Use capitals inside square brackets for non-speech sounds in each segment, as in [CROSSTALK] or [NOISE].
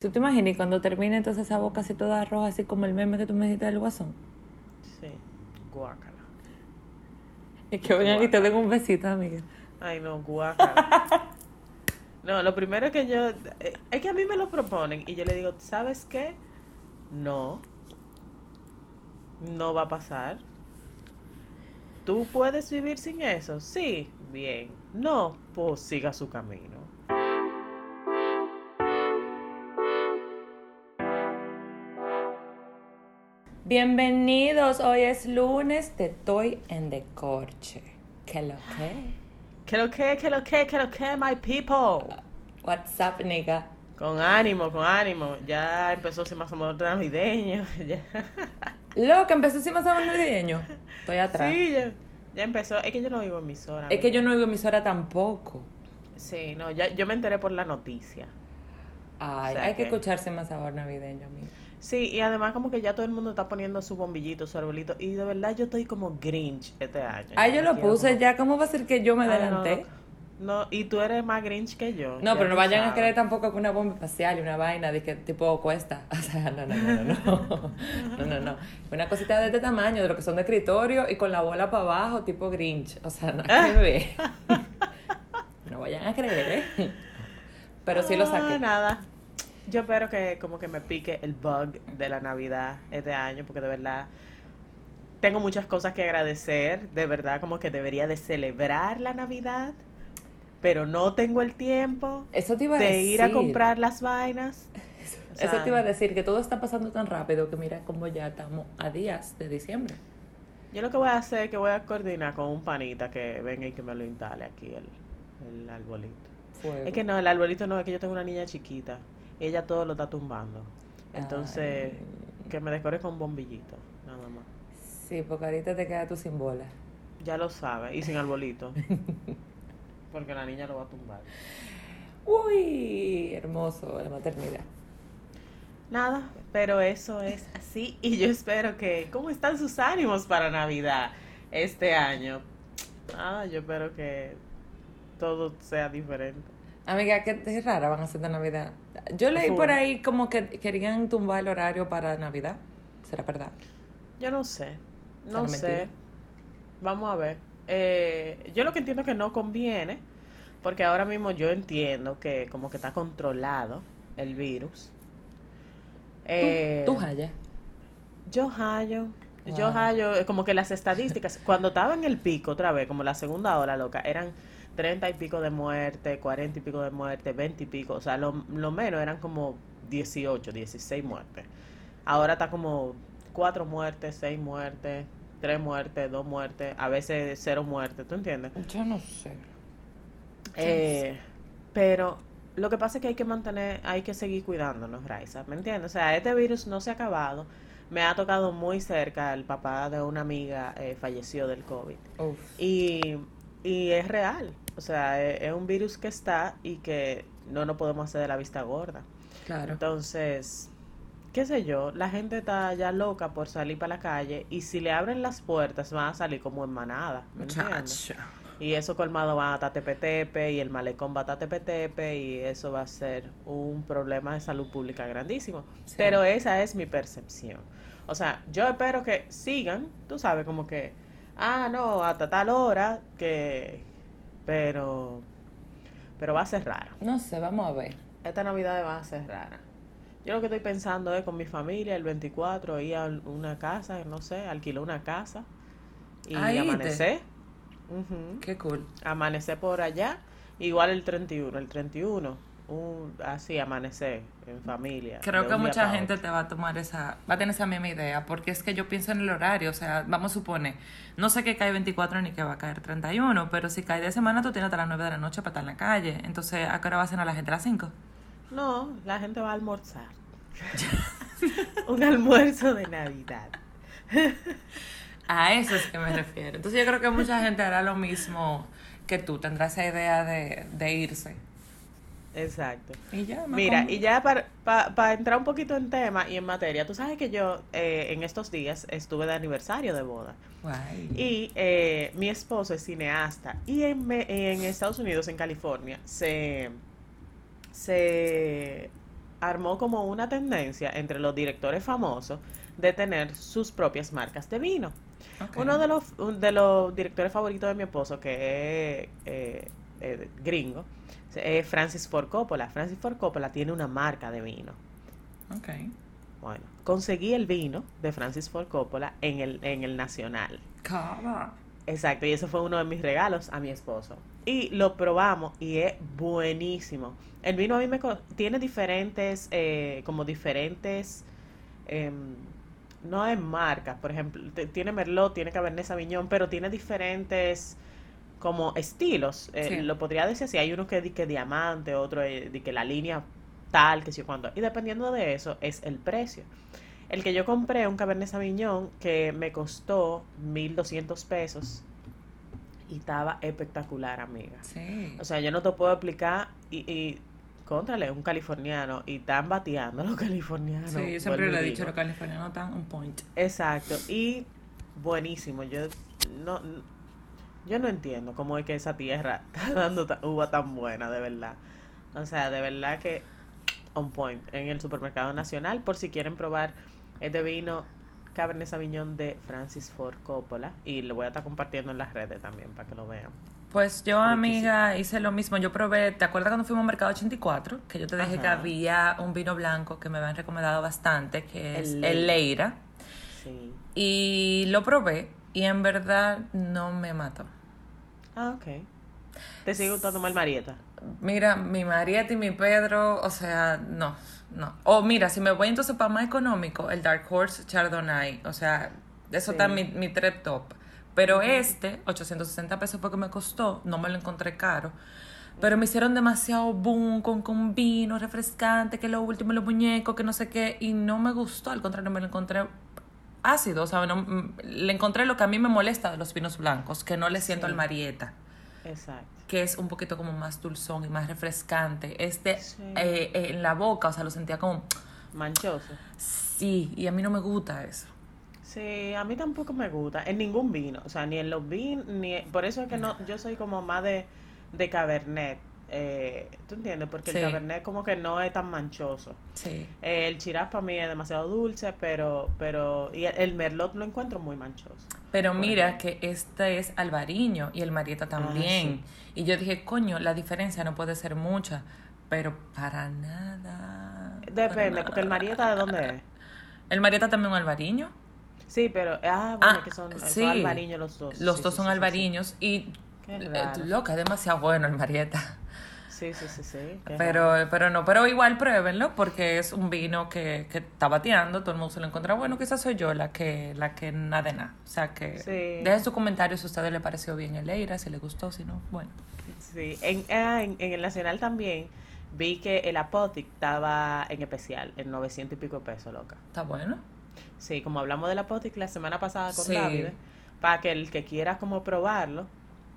¿Tú te imaginas y cuando termine entonces esa boca así toda roja, así como el meme que tú me dijiste del guasón? Sí, guácala. Es que vengan y te den un besito, amiga. Ay, no, guácala. [LAUGHS] no, lo primero es que yo... eh, Es que a mí me lo proponen y yo le digo, ¿sabes qué? No. No va a pasar. ¿Tú puedes vivir sin eso? Sí, bien. No, pues siga su camino. Bienvenidos, hoy es lunes, te estoy en decorche. ¿Qué lo que? ¿Qué lo que, qué lo que, qué lo que, my people? What's up, nigga? Con ánimo, con ánimo. Ya empezó sin más amor navideño. [LAUGHS] Ya. Loca, empezó encima sábado navideño. Estoy atrás. Sí, ya, ya empezó. Es que yo no vivo en emisora. Es que yo no oigo emisora tampoco. Sí, no, ya, yo me enteré por la noticia. Ay, O sea hay que que- escucharse más sabor navideño, amiga. Sí, y además como que ya todo el mundo está poniendo su bombillito, su arbolito. Y de verdad yo estoy como Grinch este año. Ay, yo lo puse como- ya. ¿Cómo va a ser que yo me no, adelanté? No, y tú eres más Grinch que yo. No, pero no vayan a creer tampoco que una bomba espacial y una vaina de que tipo cuesta. [LAUGHS] O sea, no, no, no, no, no. No, no, no. Una cosita de este tamaño, de lo que son de escritorio y con la bola para abajo, tipo Grinch. O sea, nada que [LAUGHS] ver. No vayan a creer, ¿eh? Pero sí lo Ah, saqué. nada. Yo espero que como que me pique el bug de la Navidad este año, porque de verdad tengo muchas cosas que agradecer. De verdad, como que debería de celebrar la Navidad, pero no tengo el tiempo Eso te iba a de decir. ir a comprar las vainas. O sea, Eso te iba a decir, que todo está pasando tan rápido que mira cómo ya estamos a días de diciembre. Yo lo que voy a hacer es que voy a coordinar con un panita que venga y que me lo instale aquí el, el arbolito. Fuego. Es que no, el arbolito no, es que yo tengo una niña chiquita. Ella todo lo está tumbando. Entonces, Ay. que me decore con bombillito, nada más. Sí, porque ahorita te queda tu sin bola. Ya lo sabe, y sin arbolito. [LAUGHS] Porque la niña lo va a tumbar. Uy, hermoso la maternidad. Nada, pero eso es así. Y yo espero que, ¿cómo están sus ánimos para Navidad este año? Nada, yo espero que todo sea diferente. Amiga, qué rara van a ser de Navidad. Yo leí por ahí como que querían tumbar el horario para Navidad. ¿Será verdad? Yo no sé, no ¿Será sé. mentira? Vamos a ver. Eh, yo lo que entiendo que no conviene, porque ahora mismo yo entiendo que como que está controlado el virus. Eh, ¿Tú, tú Jaya? Yo hallo, yo hallo, eh, como que las estadísticas, cuando estaba en el pico otra vez, como la segunda hora, loca, eran treinta y pico de muerte, cuarenta y pico de muerte, veinte y pico, o sea, lo, lo menos eran como 18, 16 muertes. Ahora está como cuatro muertes, seis muertes, tres muertes, dos muertes, a veces cero muertes, ¿tú entiendes? Yo no sé. Eh, pero lo que pasa es que hay que mantener, hay que seguir cuidándonos, Raiza, ¿me entiendes? O sea, este virus no se ha acabado. Me ha tocado muy cerca, el papá de una amiga eh, falleció del COVID. Uf. Y, y es real, o sea, es, es un virus que está y que no nos podemos hacer de la vista gorda. Claro. Entonces, qué sé yo, la gente está ya loca por salir para la calle y si le abren las puertas van a salir como en manada, ¿me entiendes? Y eso colmado va a estar tepe-tepe y el malecón va a estar tepe-tepe y eso va a ser un problema de salud pública grandísimo. Sí. Pero esa es mi percepción. O sea, yo espero que sigan, tú sabes, como que, ah, no, hasta tal hora, que, pero, pero va a ser raro. No sé, vamos a ver. Esta Navidad va a ser rara. Yo lo que estoy pensando es con mi familia el 24 ir a una casa, no sé, alquilar una casa y amanecer. Qué cool. amanecer por allá, igual el 31, el 31, un, así amanecer en familia. Creo que mucha gente otro. te va a tomar esa, va a tener esa misma idea, porque es que yo pienso en el horario, o sea, vamos a suponer, no sé que cae 24 ni que va a caer 31, pero si cae de semana tú tienes hasta las 9 de la noche para estar en la calle, entonces ¿a qué hora va a cenar la gente? ¿A las 5? No, la gente va a almorzar. [LAUGHS] un almuerzo de Navidad. [LAUGHS] A eso es que me refiero. Entonces yo creo que mucha gente hará lo mismo que tú, tendrá esa idea de, de irse. Exacto. Y ya, me Mira, y ya para para entrar un poquito en tema y en materia, tú sabes que yo eh, en estos días estuve de aniversario de boda. Guay. Y eh, mi esposo es cineasta. Y en, me- en Estados Unidos, en California, se, se armó como una tendencia entre los directores famosos de tener sus propias marcas de vino. Uno de los, de los directores favoritos de mi esposo, que es eh, eh, gringo, es Francis Ford Coppola. Francis Ford Coppola tiene una marca de vino. Ok. Bueno, conseguí el vino de Francis Ford Coppola en el, en el Nacional. Cava. Exacto, y eso fue uno de mis regalos a mi esposo. Y lo probamos y es buenísimo. El vino a mí me tiene diferentes, eh, como diferentes, em, no es marcas, por ejemplo, tiene Merlot, tiene Cabernet Sauvignon, pero tiene diferentes como estilos. Eh, Sí. Lo podría decir así, hay uno que di que diamante, otro eh, di que la línea tal, que sé yo cuánto. Y dependiendo de eso es el precio. El que yo compré, un Cabernet Sauvignon, que me costó 1200 pesos y estaba espectacular, amiga. Sí. O sea, yo no te puedo explicar y, y contrale, un californiano y están bateando los californianos. sí, yo siempre le he dicho, los californianos están un point. Exacto, y buenísimo. Yo no, yo no entiendo cómo es que esa tierra [LAUGHS] está dando uva tan buena, de verdad. O sea, de verdad que on point en el supermercado nacional por si quieren probar este vino Cabernet Sauvignon de Francis Ford Coppola y lo voy a estar compartiendo en las redes también para que lo vean. Pues yo, amiga, hice lo mismo. Yo probé, ¿te acuerdas cuando fuimos al Mercado 84? Que yo te dije que había un vino blanco que me habían recomendado bastante, que es El el Leira. Sí. Y lo probé y en verdad no me mató. Ah, ok. ¿Te sigue gustando más el Marieta? Mira, mi Marieta y mi Pedro, o sea, no, no. O mira, si me voy entonces para más económico, el Dark Horse Chardonnay, o sea, eso Sí. está en mi, mi trip top. Pero este, 860 pesos fue que me costó, no me lo encontré caro. Pero me hicieron demasiado boom con, con vino refrescante, que lo último, los muñecos, que no sé qué, y no me gustó, al contrario, me lo encontré ácido, o sea, no- le encontré lo que a mí me molesta de los vinos blancos, que no le siento Sí. al Marieta Exacto. que es un poquito como más dulzón y más refrescante. Este Sí. eh, eh, en la boca, o sea, lo sentía como Manchoso. sí, y a mí no me gusta eso. Sí, a mí tampoco me gusta, en ningún vino, o sea, ni en los vinos, ni por eso es que no, yo soy como más de, de Cabernet, eh, ¿tú entiendes? Porque Sí. el Cabernet como que no es tan manchoso. Sí. Eh, el Shiraz para mí es demasiado dulce, pero, pero, y el, Merlot lo encuentro muy manchoso. Pero mira ejemplo. que este es albariño y el marieta también. Y yo dije, coño, la diferencia no puede ser mucha, pero para nada. para Depende, porque el. Marieta de dónde es. El marieta también es albariño. Sí, pero, ah, bueno, Ah, que son, son sí. albariños los dos. Los Sí, dos son albariños y Qué eh, loca, es demasiado bueno el marieta. Sí, sí, sí, sí. raro. Pero, pero no, pero igual pruébenlo porque es un vino que, que está bateando, todo el mundo se lo encuentra bueno, quizás soy yo la que, la que nada de nada. O sea que Sí. dejen su comentario si a ustedes les pareció bien el Eira, si les gustó, si no, bueno. Sí, en, ah, en, en el Nacional también vi que el Apotic estaba en especial, en 900 y pico de pesos, loca. Está bueno. Sí, como hablamos del Apotic la semana pasada con Sí. David, para que el que quiera como probarlo,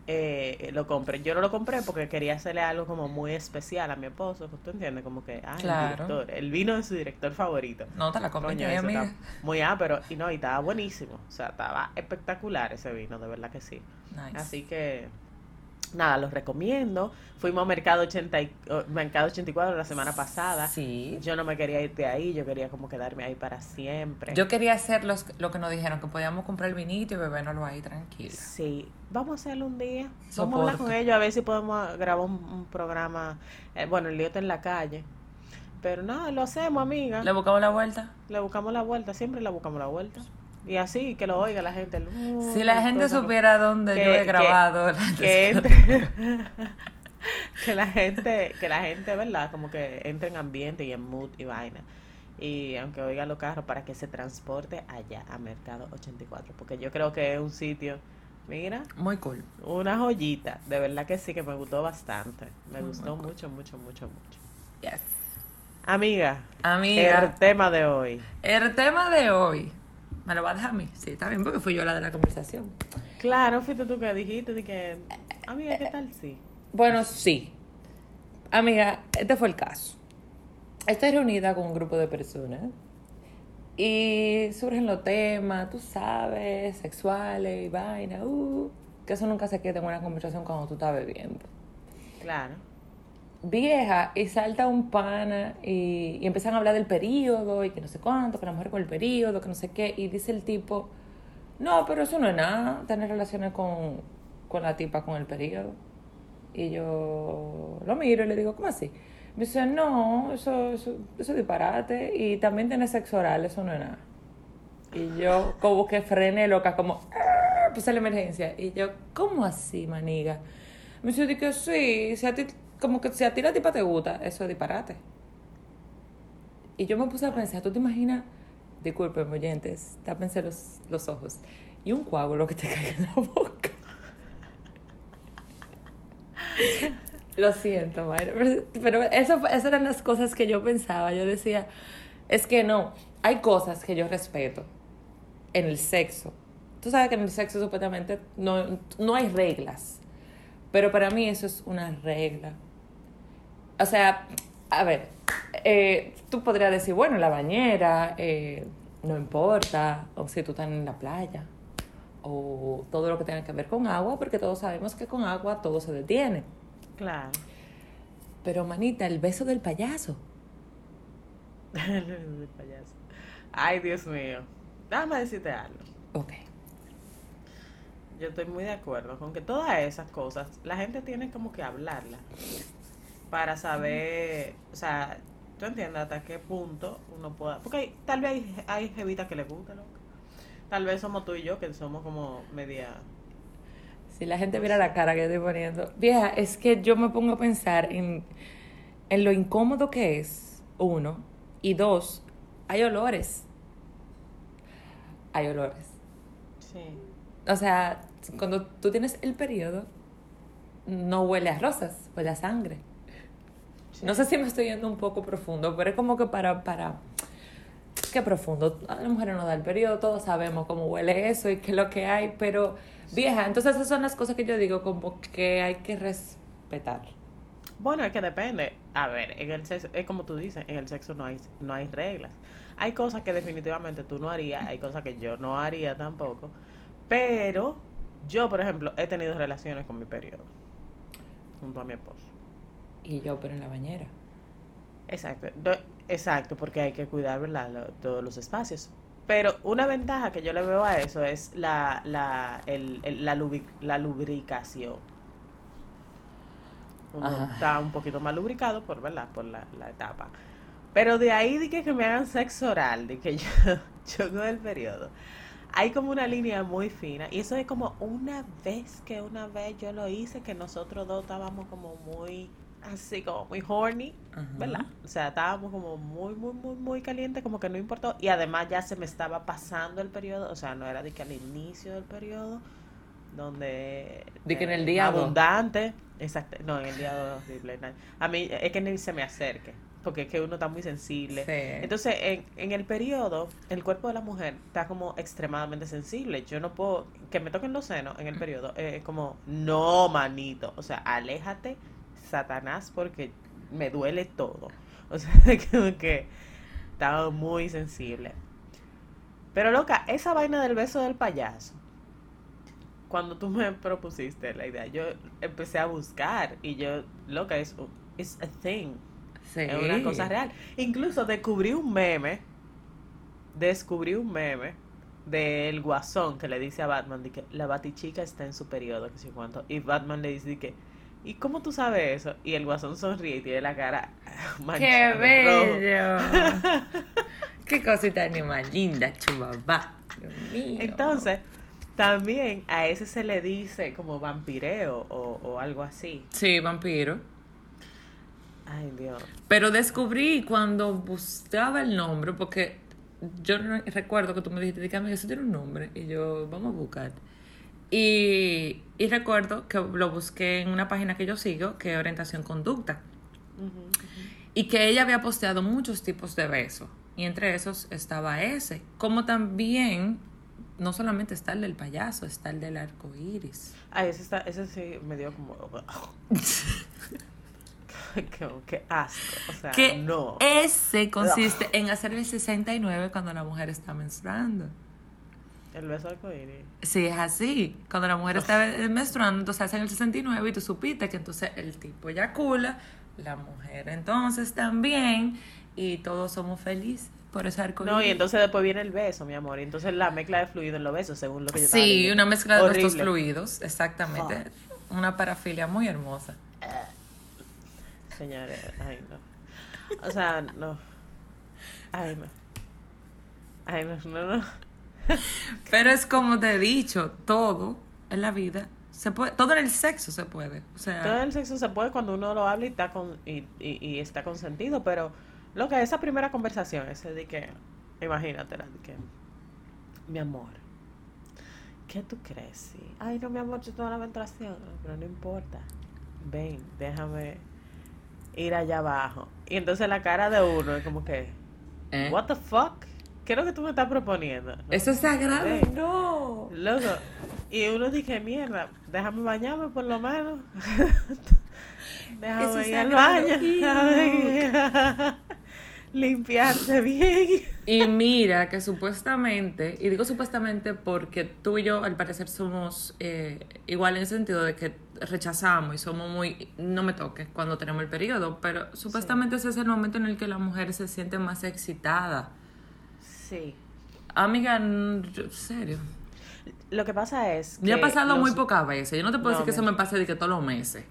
eh, lo compre. Yo no lo compré porque quería hacerle algo como muy especial a mi esposo, ¿tú entiendes? Como que, ah, Claro. el director, el vino de su director favorito. No te la Coño, compré, eso amiga. está muy ah, pero y no, y estaba buenísimo. O sea, estaba espectacular ese vino, de verdad que sí. Nice. Así que nada, los recomiendo. Fuimos a Mercado 80 y- oh, Mercado 84 la semana pasada. Sí. Yo no me quería ir de ahí, yo quería como quedarme ahí para siempre. Yo quería hacer los, lo que nos dijeron, que podíamos comprar el vinito y bebernoslo ahí tranquilo. Sí, vamos a hacerlo un día. Vamos a hablar con ellos a ver si podemos grabar un, un programa. eh, bueno, el lío está en la calle. Pero nada, lo hacemos, amiga. ¿Le buscamos la vuelta? Le buscamos la vuelta, siempre le buscamos la vuelta. Y así, que lo oiga la gente. Si la gente supiera dónde que- yo he que- grabado la que entre- [LAUGHS] que la gente que la gente verdad como que entre en ambiente y en mood y vaina y aunque oiga los carros para que se transporte allá a Mercado 84 porque yo creo que es un sitio mira Muy cool. una joyita de verdad que sí que me gustó bastante me Muy, gustó muy cool. mucho mucho mucho mucho Yes. amiga Amiga. el tema de hoy El tema de hoy. ¿Me lo va a dejar a mí? Sí, está bien, porque fui yo la de la conversación. claro fuiste tú que dijiste de que amiga qué tal sí Bueno, sí. Amiga, este fue el caso. Estoy reunida con un grupo de personas y surgen los temas, tú sabes, sexuales y vaina, uh, que eso nunca se queda en una conversación cuando tú estás bebiendo. claro vieja y salta un pana y, y empiezan a hablar del periodo y que no sé cuánto, que la mujer con el periodo, que no sé qué, y dice el tipo, no, pero eso no es nada, tener relaciones con, con la tipa con el periodo. Y yo lo miro y le digo, ¿cómo así? Me dice, no, eso, eso, eso es disparate. Y también tener sexo oral, eso no es nada. Y yo como que frené loca, como, "Ah", puse la emergencia. Y yo, ¿cómo así, maniga? Me dice, di que sí, si a ti, como que si a ti la tipa te gusta, eso es disparate. Y yo me puse a pensar, ¿tú te imaginas? Disculpen, oyentes, tápense los, los ojos. Y un coágulo que te [LAUGHS] caiga en la boca. Lo siento, Mayra. Pero, eso, esas eran las cosas que yo pensaba. Yo decía, es que no, hay cosas que yo respeto en el sexo. Tú sabes que en el sexo supuestamente no, no hay reglas. Pero para mí eso es una regla. O sea, a ver, eh, tú podrías decir, bueno, la bañera, eh, no importa, o si tú estás en la playa, o todo lo que tenga que ver con agua, porque todos sabemos que con agua todo se detiene. Claro. Pero, manita, el beso del payaso. [LAUGHS] El payaso. Ay, Dios mío. Déjame decirte algo. Ok. Yo estoy muy de acuerdo con que todas esas cosas, la gente tiene como que hablarlas para saber, o sea, tú entiendes hasta qué punto uno pueda. Porque hay- tal vez hay, hay jevitas que les gusta, loco. Tal vez somos tú y yo que somos como media. Si la gente mira la cara que estoy poniendo. Vieja, es que yo me pongo a pensar en, en lo incómodo que es, uno. Y dos, hay olores. Hay olores. Sí. O sea, cuando tú tienes el periodo, no huele a rosas, huele a sangre. No sé si me estoy yendo un poco profundo, pero es como que para, para, qué profundo. A las mujeres no da el periodo, todos sabemos cómo huele eso y qué es lo que hay, pero vieja, entonces esas son las cosas que yo digo como que hay que respetar. Bueno, es que depende. A ver, en el sexo, es como tú dices, en el sexo no hay, no hay reglas. Hay cosas que definitivamente tú no harías, hay cosas que yo no haría tampoco. Pero yo, por ejemplo, he tenido relaciones con mi periodo. Junto a mi esposo. Y yo, pero en la bañera. Exacto, exacto, porque hay que cuidar ¿verdad? lo- todos los espacios. Pero una ventaja que yo le veo a eso es la, la, el, el- la, lubric- la lubricación. Uno Ajá. está un poquito más lubricado por, ¿verdad? por la, la etapa. Pero de ahí de que, que me hagan sexo oral, de que yo, [LAUGHS] yo con el periodo, hay como una línea muy fina. Y eso es como una vez que una vez yo lo hice, que nosotros dos estábamos como muy, así como muy horny. Ajá. ¿verdad? O sea, estábamos como muy, muy, muy, muy caliente, como que no importó. Y además ya se me estaba pasando el periodo, o sea, no era de que al inicio del periodo, donde... De que en el eh, día dos. Abundante. Exacto, no, en el día [LAUGHS] horrible. no. A mí es que ni se me acerque, porque es que uno está muy sensible. Sí. Entonces, en, en el periodo, el cuerpo de la mujer está como extremadamente sensible. Yo no puedo, que me toquen los senos en el periodo, eh, es como, no, manito. O sea, aléjate, Satanás, porque me duele todo. O sea, [LAUGHS] como que estaba muy sensible. Pero loca, esa vaina del beso del payaso. Cuando tú me propusiste la idea, yo empecé a buscar y yo, loca, es it's a thing. Sí. Es una cosa real. Incluso descubrí un meme. Descubrí un meme del guasón que le dice a Batman de que la batichica está en su periodo, que sé yo cuánto. Y Batman le dice de que, ¿y cómo tú sabes eso? Y el guasón sonríe y tiene la cara [LAUGHS] ¡Qué manchada rojo. bello! [LAUGHS] ¡Qué cosita ni más linda, chubabá! Entonces, también a ese se le dice como vampireo o, o algo así. Sí, vampiro. Ay, Dios. Pero descubrí cuando buscaba el nombre, porque yo no recuerdo que tú me dijiste, dígame, eso tiene un nombre. Y yo, vamos a buscar. Y, y recuerdo que lo busqué en una página que yo sigo, que es Orientación Conducta. Y que ella había posteado muchos tipos de besos. Y entre esos estaba ese. Como también, no solamente está el del payaso, está el del arco iris. Ay, ese, está, ese sí me dio como... [LAUGHS] [LAUGHS] que asco. O sea, que no. ese consiste en hacer el 69 cuando la mujer está menstruando. El beso arcoíris. Sí, es así. Cuando la mujer está menstruando, entonces hacen el 69 y tú supiste que entonces el tipo eyacula la mujer. Entonces también, y todos somos felices por ese arco No, y entonces después viene el beso, mi amor. Y entonces la mezcla de fluidos en los besos, según lo que yo Sí, leyendo. una mezcla de estos Horrible. fluidos, exactamente. Una parafilia muy hermosa. Señores, ay no. O sea, no. Ay no. Ay no, no, no. [LAUGHS] Pero es como te he dicho, todo en la vida se puede, todo en el sexo se puede. O sea, Todo el sexo se puede cuando uno lo habla y está con y, y, y está consentido, pero lo que esa primera conversación, ese de que, imagínatela, de que, mi amor, ¿qué tú crees? Sí. Ay, no, mi amor, yo tengo la menstruación, pero no importa. Ven, déjame ir allá abajo. Y entonces la cara de uno es como que, ¿eh? what the fuck? ¿Qué es lo que tú me estás proponiendo? Eso es sagrado. Ven. No. Loco. Y uno dice, mierda, déjame bañarme por lo menos. [LAUGHS] Eso déjame es ir al baño. Déjame [LAUGHS] limpiarse bien. Y mira que supuestamente, y digo supuestamente porque tú y yo al parecer somos eh, igual en el sentido de que rechazamos y somos muy, no me toques cuando tenemos el periodo, pero supuestamente ese es el momento en el que la mujer se siente más excitada. Sí. Amiga, serio. Lo que pasa es que Me ha pasado los- muy pocas veces. Yo no te puedo No, decir que eso me pase de que todos los meses.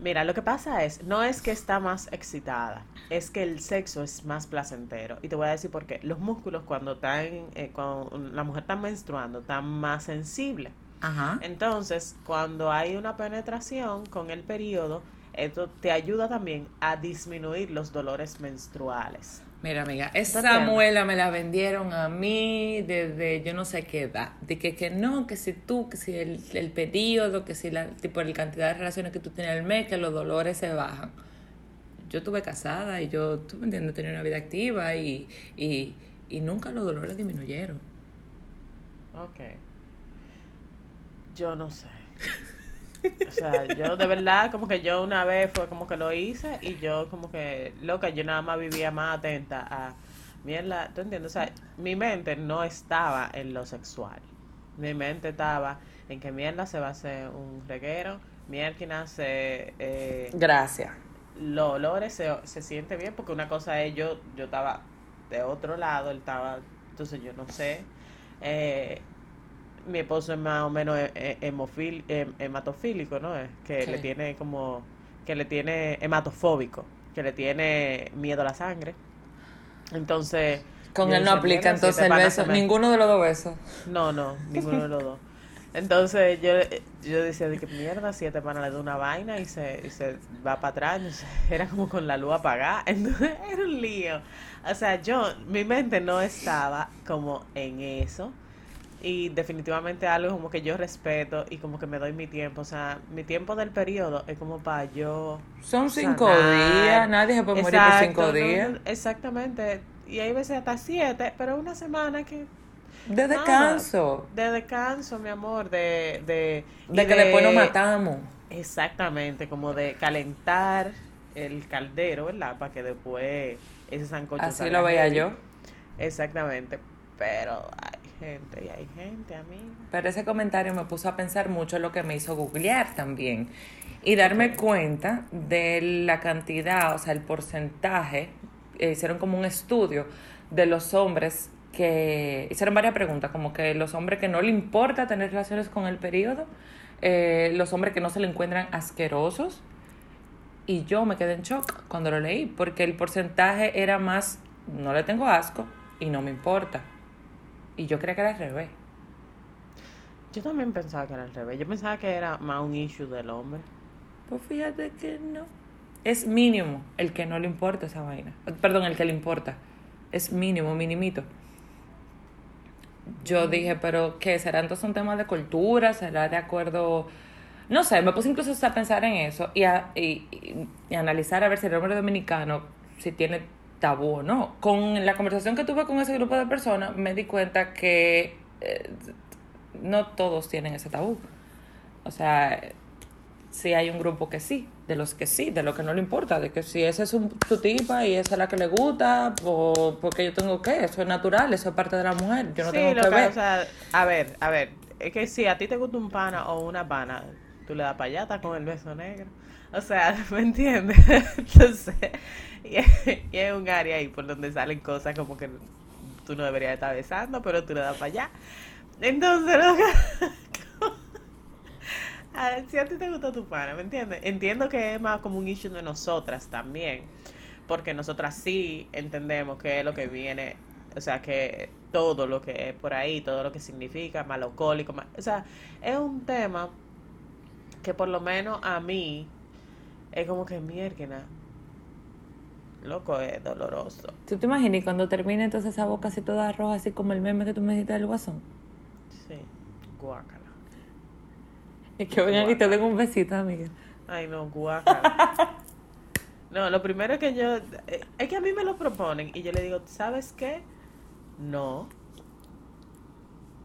Mira, lo que pasa es, no es que está más excitada, es que el sexo es más placentero. Y te voy a decir por qué. Los músculos cuando están, eh, cuando la mujer está menstruando, están más sensibles. Ajá. Entonces, cuando hay una penetración con el periodo, esto te ayuda también a disminuir los dolores menstruales. Mira, amiga, esa muela me la vendieron a mí desde yo no sé qué edad. De que, que no, que si tú, que si el, el periodo, que si la tipo la cantidad de relaciones que tú tienes al mes, que los dolores se bajan. Yo estuve casada y yo, tú me entiendes, tenía una vida activa y, y, y nunca los dolores disminuyeron. Ok. Yo no sé. [LAUGHS] O sea, yo de verdad, como que yo una vez fue como que lo hice y yo como que, loca, yo nada más vivía más atenta a, mierda, ¿tú entiendes? O sea, mi mente no estaba en lo sexual. Mi mente estaba en que mierda se va a hacer un reguero, mierda se... Eh, Gracias. los olores se, se siente bien porque una cosa es yo yo estaba de otro lado él estaba entonces yo no sé eh, mi esposo es más o menos eh, eh, hemofil- hem- hematofílico no es que Sí. le tiene como que le tiene hematofóbico que le tiene miedo a la sangre entonces Con él no aplica "Mierda, entonces siete el beso, ninguno de los dos besos. no, no, ninguno de los dos. Entonces yo, yo decía de que mierda, siete panas le da una vaina y se, y se va para atrás. Entonces, era como con la luz apagada. [LAUGHS] Entonces era un lío. O sea, yo, mi mente no estaba como en eso. Y definitivamente algo como que yo respeto y como que me doy mi tiempo. O sea, mi tiempo del periodo es como para yo Son cinco sanar. días, nadie se puede morir por cinco días. no, exactamente. Y hay veces hasta siete, pero una semana que De Nada. descanso. de descanso, mi amor, de... De, De que después nos matamos. Exactamente, como de calentar el caldero, ¿verdad? Para que después ese sancocho Así lo veía yo. Exactamente, pero gente y hay gente, amiga. Pero ese comentario me puso a pensar mucho en lo que me hizo googlear también. Y darme cuenta de la cantidad, o sea, el porcentaje. eh, hicieron como un estudio de los hombres que. Hicieron varias preguntas, como que los hombres que no le importa tener relaciones con el periodo, eh, los hombres que no se le encuentran asquerosos. Y yo me quedé en shock cuando lo leí, porque el porcentaje era más, no le tengo asco y no me importa. Y yo creía que era al revés. Yo también pensaba que era al revés. Yo pensaba que era más un issue del hombre. Pues fíjate que no. Es mínimo el que no le importa esa vaina. Perdón, el que le importa. Es mínimo, minimito. Yo dije, pero ¿qué? ¿Será entonces un tema de cultura? ¿Será de acuerdo? No sé, me puse incluso a pensar en eso y a, y, y- y analizar a ver si el hombre dominicano, si tiene tabú o no. Con la conversación que tuve con ese grupo de personas, me di cuenta que eh, no todos tienen ese tabú. O sea, sí hay un grupo que sí, de los que sí, de los que no le importa, de que si esa es un, su tipa y esa es la que le gusta, o porque yo tengo que, eso es natural, eso es parte de la mujer, yo no sí, tengo que ver. o sea, a ver, a ver, es que si a ti te gusta un pana o una pana, tú le das estás con el beso negro. O sea, [LAUGHS] ¿me entiendes? [LAUGHS] Entonces, y es, un área ahí por donde salen cosas como que tú no deberías estar besando, pero tú le das para allá. Entonces, [LAUGHS] a ver, si a ti te gusta tu pana, ¿me entiendes? Entiendo que es más como un issue de nosotras también, porque nosotras sí entendemos que es lo que viene, o sea, que todo lo que es por ahí, todo lo que significa, malocólico, o sea, es un tema que por lo menos a mí es como que mierda, loco, es doloroso. ¿Tú te imaginas cuando termine entonces esa boca así toda roja, así como el meme que tú me dijiste del guasón? Sí, guácala. Es que vengan y te den un besito, amiga. Ay, no, guácala. [LAUGHS] no, lo primero que yo... Eh, es que a mí me lo proponen y yo le digo, ¿sabes qué? No.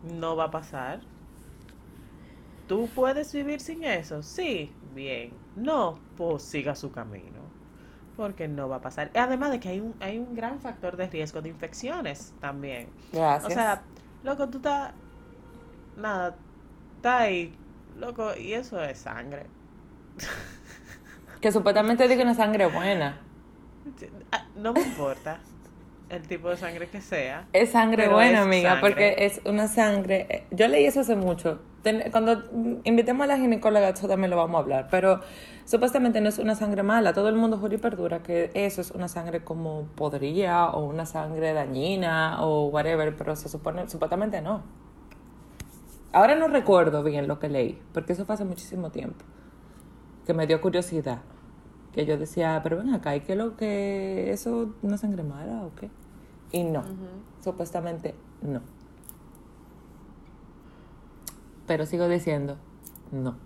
No va a pasar. ¿Tú puedes vivir sin eso? Sí, bien. No, pues siga su camino. Porque no va a pasar. Además de que hay un, hay un gran factor de riesgo de infecciones también. Gracias. O sea, loco, tú estás. Nada, está ahí. Loco, y eso es sangre. Que supuestamente digo una sangre buena. [LAUGHS] Ah, no me importa el tipo de sangre que sea. Es sangre buena, amiga, porque es una sangre. Eh, yo leí eso hace mucho. Cuando invitemos a la ginecóloga, eso también lo vamos a hablar. Pero supuestamente no es una sangre mala. Todo el mundo jura y perdura que eso es una sangre como podría o una sangre dañina o whatever, pero se supone, supuestamente no. Ahora no recuerdo bien lo que leí, porque eso fue hace muchísimo tiempo. Que me dio curiosidad que yo decía, pero ven acá, ¿y qué lo que eso no sangre mala o qué? Y no, supuestamente no. Pero sigo diciendo, no.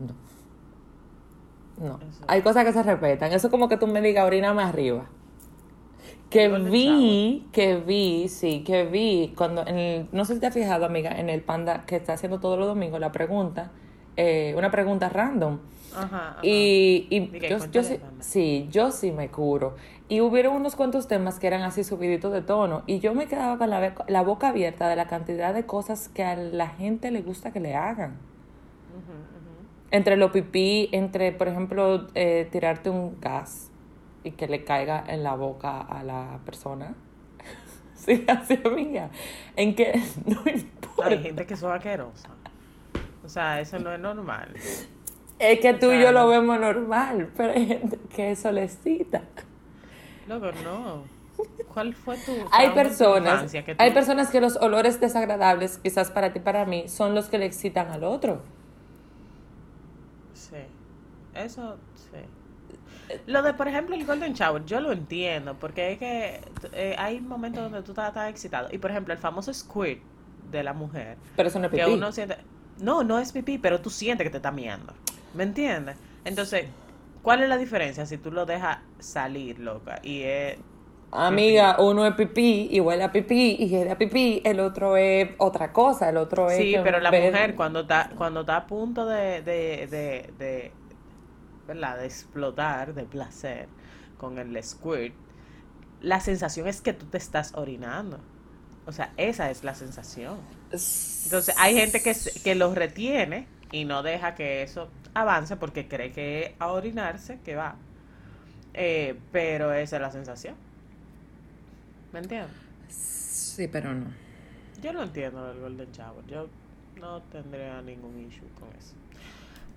No. No. Hay cosas que se respetan. Eso es como que tú me digas, oríname arriba. Que vi, que vi, sí, que vi cuando, en el, no sé si te has fijado, amiga, en el panda que está haciendo todos los domingos la pregunta, eh, una pregunta random Ajá, Y, yo, sí, yo sí me curo. Y hubieron unos cuantos temas que eran así subiditos de tono. Y yo me quedaba con la, boca abierta de la cantidad de cosas que a la gente le gusta que le hagan. Entre lo pipí, entre, por ejemplo, eh, tirarte un gas y que le caiga en la boca a la persona. [LAUGHS] sí, así, amiga. En que [LAUGHS] no importa. Hay gente que es asquerosa. O sea, eso no es normal. Es que tú y yo lo vemos normal, pero hay gente que es solecita. Loco, no. ¿Cuál fue tu Hay personas, hay personas que los olores desagradables, quizás para ti, para mí, son los que le excitan al otro. Sí. Eso, sí. Lo de, por ejemplo, el Golden Shower, yo lo entiendo, porque es que eh, hay momentos donde tú estás, excitado. Y, por ejemplo, el famoso squirt de la mujer. Pero eso no es pipí. Que uno siente... No, no es pipí, pero tú sientes que te está miando. ¿Me entiendes? Entonces, ¿cuál es la diferencia si tú lo dejas salir, loca? Y es... Amiga, uno es pipí y huele a pipí y huele a pipí, el otro es otra cosa, el otro es... Sí, pero la mujer cuando está, cuando está a punto de, de, de, de, ¿verdad? de explotar de placer con el squirt, la sensación es que tú te estás orinando. O sea, esa es la sensación. Entonces, hay gente que, que lo retiene y no deja que eso avance porque cree que a orinarse que va. Eh, pero esa es la sensación. ¿Me entiendes? Sí, pero no. Yo no entiendo del Golden Shower. Yo no tendría ningún issue con eso.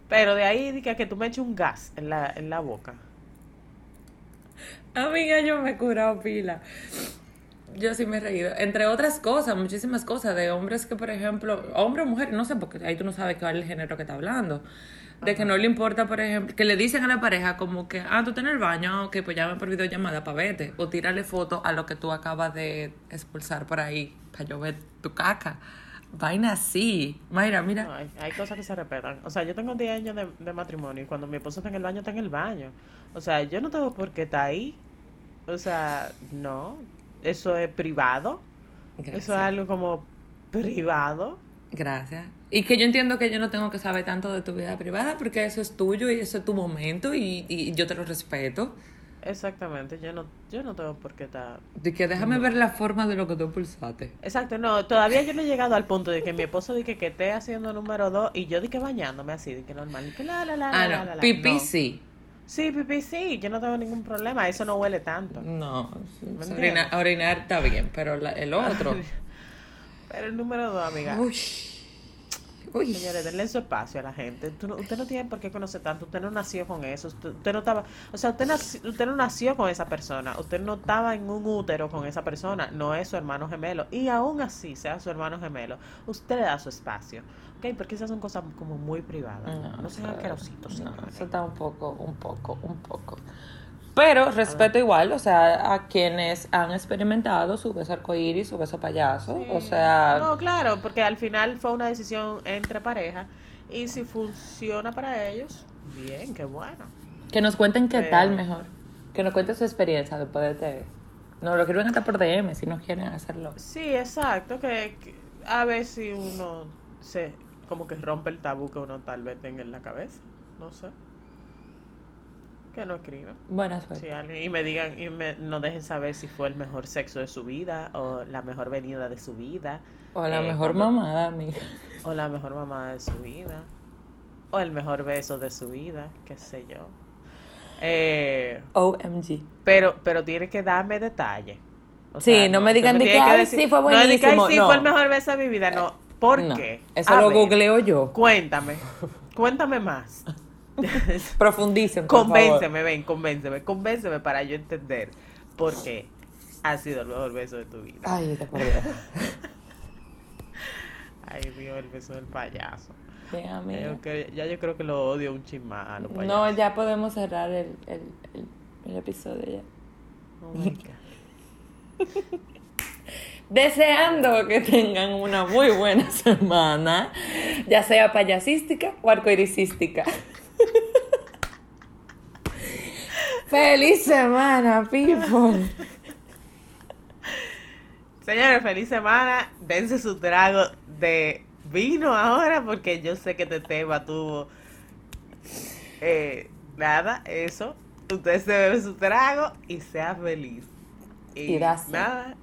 Pero de ahí que, que tú me eches un gas en la, en la boca. Amiga, yo me he curado pila. Yo sí me he reído. Entre otras cosas, muchísimas cosas, de hombres que, por ejemplo, hombre o mujer, no sé, porque ahí tú no sabes cuál es el género que está hablando. De que no le importa, por ejemplo, que le dicen a la pareja como que, ah, tú en el baño, que pues llame por videollamada para verte. O tírale foto a lo que tú acabas de expulsar por ahí, para yo ver tu caca. Vaina así. Mayra, mira. hay, cosas que se respetan. O sea, yo tengo 10 años de, de, matrimonio y cuando mi esposo está en el baño, está en el baño. O sea, yo no tengo por qué estar ahí. O sea, no. Eso es privado. Eso es algo como privado. Gracias. Y que yo entiendo que yo no tengo que saber tanto de tu vida privada porque eso es tuyo y eso es tu momento y, y yo te lo respeto. Exactamente, yo no, yo no tengo por qué estar... De que déjame ver la forma de lo que tú pulsaste. Exacto, no, todavía yo no he llegado al punto de que mi esposo dice que esté haciendo número dos y yo di que bañándome así, de que normal, de que la, la, la, Ah, la, no. la, la. Pipí No. sí. Sí, pipí sí, yo no tengo ningún problema, eso no huele tanto. No. Orinar está bien, pero la- el otro. [LAUGHS] Pero el número dos, amiga. Uy. Uy. Señores, denle su espacio a la gente. Tú no- usted no tiene por qué conocer tanto. Usted no nació con eso. Usted, usted no estaba. O sea, usted, naci- usted no nació con esa persona. Usted no estaba en un útero con esa persona. No es su hermano gemelo. Y aún así, sea su hermano gemelo, usted le da su espacio. ¿Ok? Porque esas son cosas como muy privadas. No, sean eso- asquerositos, no, eso está un poco, un poco, un poco. Pero respeto igual, o sea, a quienes han experimentado su beso arcoíris, su beso payaso. O sea, No, claro, porque al final fue una decisión entre pareja. Y si funciona para ellos, bien, qué bueno. que nos cuenten qué Pero- tal mejor. Que nos cuenten su experiencia después de TV. No, lo escriben hasta por DM si no quieren hacerlo. Sí, exacto, que, que a ver si uno se como que rompe el tabú que uno tal vez tenga en la cabeza, no sé. Que no escriban. Buena suerte. Sí, alguien- y me digan y me, nos dejen saber si fue el mejor sexo de su vida o la mejor venida de su vida O la Eh, mejor cuando- mamada, amiga. o la mejor mamá de su vida o el mejor beso de su vida, qué sé yo. Eh, OMG. pero pero tiene que darme detalles. O Sí, no me digan de que, "Ay, decir- sí, fue No de que, "Ay, buenísimo", sí, no. fue el mejor beso de mi vida, no. ¿Por No, qué? Eso A lo ver, googleo yo. Cuéntame, cuéntame más. [LAUGHS] [LAUGHS] Profundicen, por favor. convénceme, ven, convénceme, convénceme para yo entender por qué ha sido el mejor beso de tu vida. Ay, te. [LAUGHS] Ay, Dios, el beso del payaso. Sí, Ya yo, creo- ya yo creo que lo odio un los No, ya podemos cerrar el, el, el, el episodio ya. Oh. [LAUGHS] Deseando que tengan una muy buena semana, ya sea payasística o arcoirisística. [LAUGHS] ¡Feliz semana, people! Señores, feliz semana. Dense su trago de vino ahora porque yo sé que este tema tuvo... eh, nada, eso. Usted se bebe su trago y sea feliz. Y nada,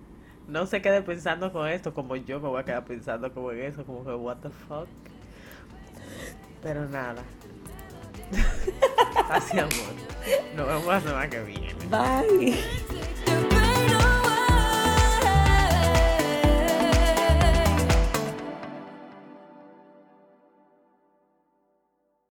no se quede pensando con esto como yo me voy a quedar pensando como en eso, como que what the fuck. Pero nada. Así amor. Nos vemos la semana que viene. Bye.